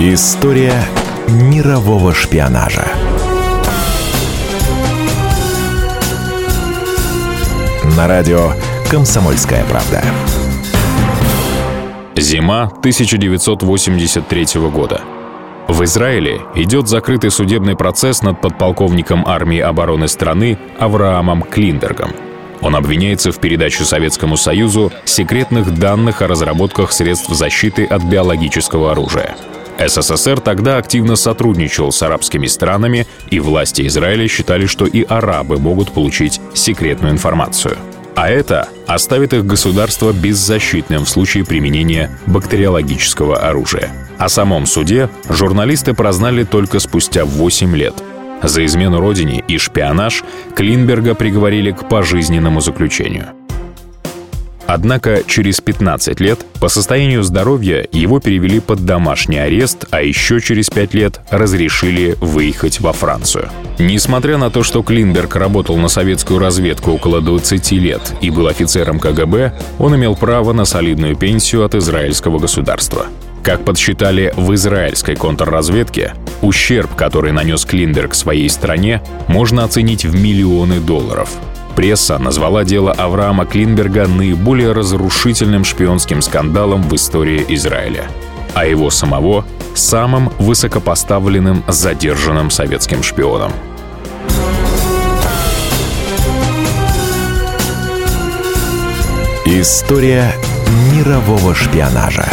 История мирового шпионажа. На радио «Комсомольская правда». Зима 1983 года. В Израиле идет закрытый судебный процесс над подполковником армии обороны страны Авраамом Клиндергом. Он обвиняется в передаче Советскому Союзу секретных данных о разработках средств защиты от биологического оружия. СССР тогда активно сотрудничал с арабскими странами, и власти Израиля считали, что и арабы могут получить секретную информацию – а это оставит их государство беззащитным в случае применения бактериологического оружия. О самом суде журналисты прознали только спустя 8 лет. За измену родине и шпионаж Клинберга приговорили к пожизненному заключению. Однако через 15 лет по состоянию здоровья его перевели под домашний арест, а еще через 5 лет разрешили выехать во Францию. Несмотря на то, что Клинберг работал на советскую разведку около 20 лет и был офицером КГБ, он имел право на солидную пенсию от израильского государства. Как подсчитали в израильской контрразведке, ущерб, который нанес Клинберг своей стране, можно оценить в миллионы долларов – Пресса назвала дело Авраама Клинберга наиболее разрушительным шпионским скандалом в истории Израиля, а его самого — самым высокопоставленным задержанным советским шпионом. История мирового шпионажа.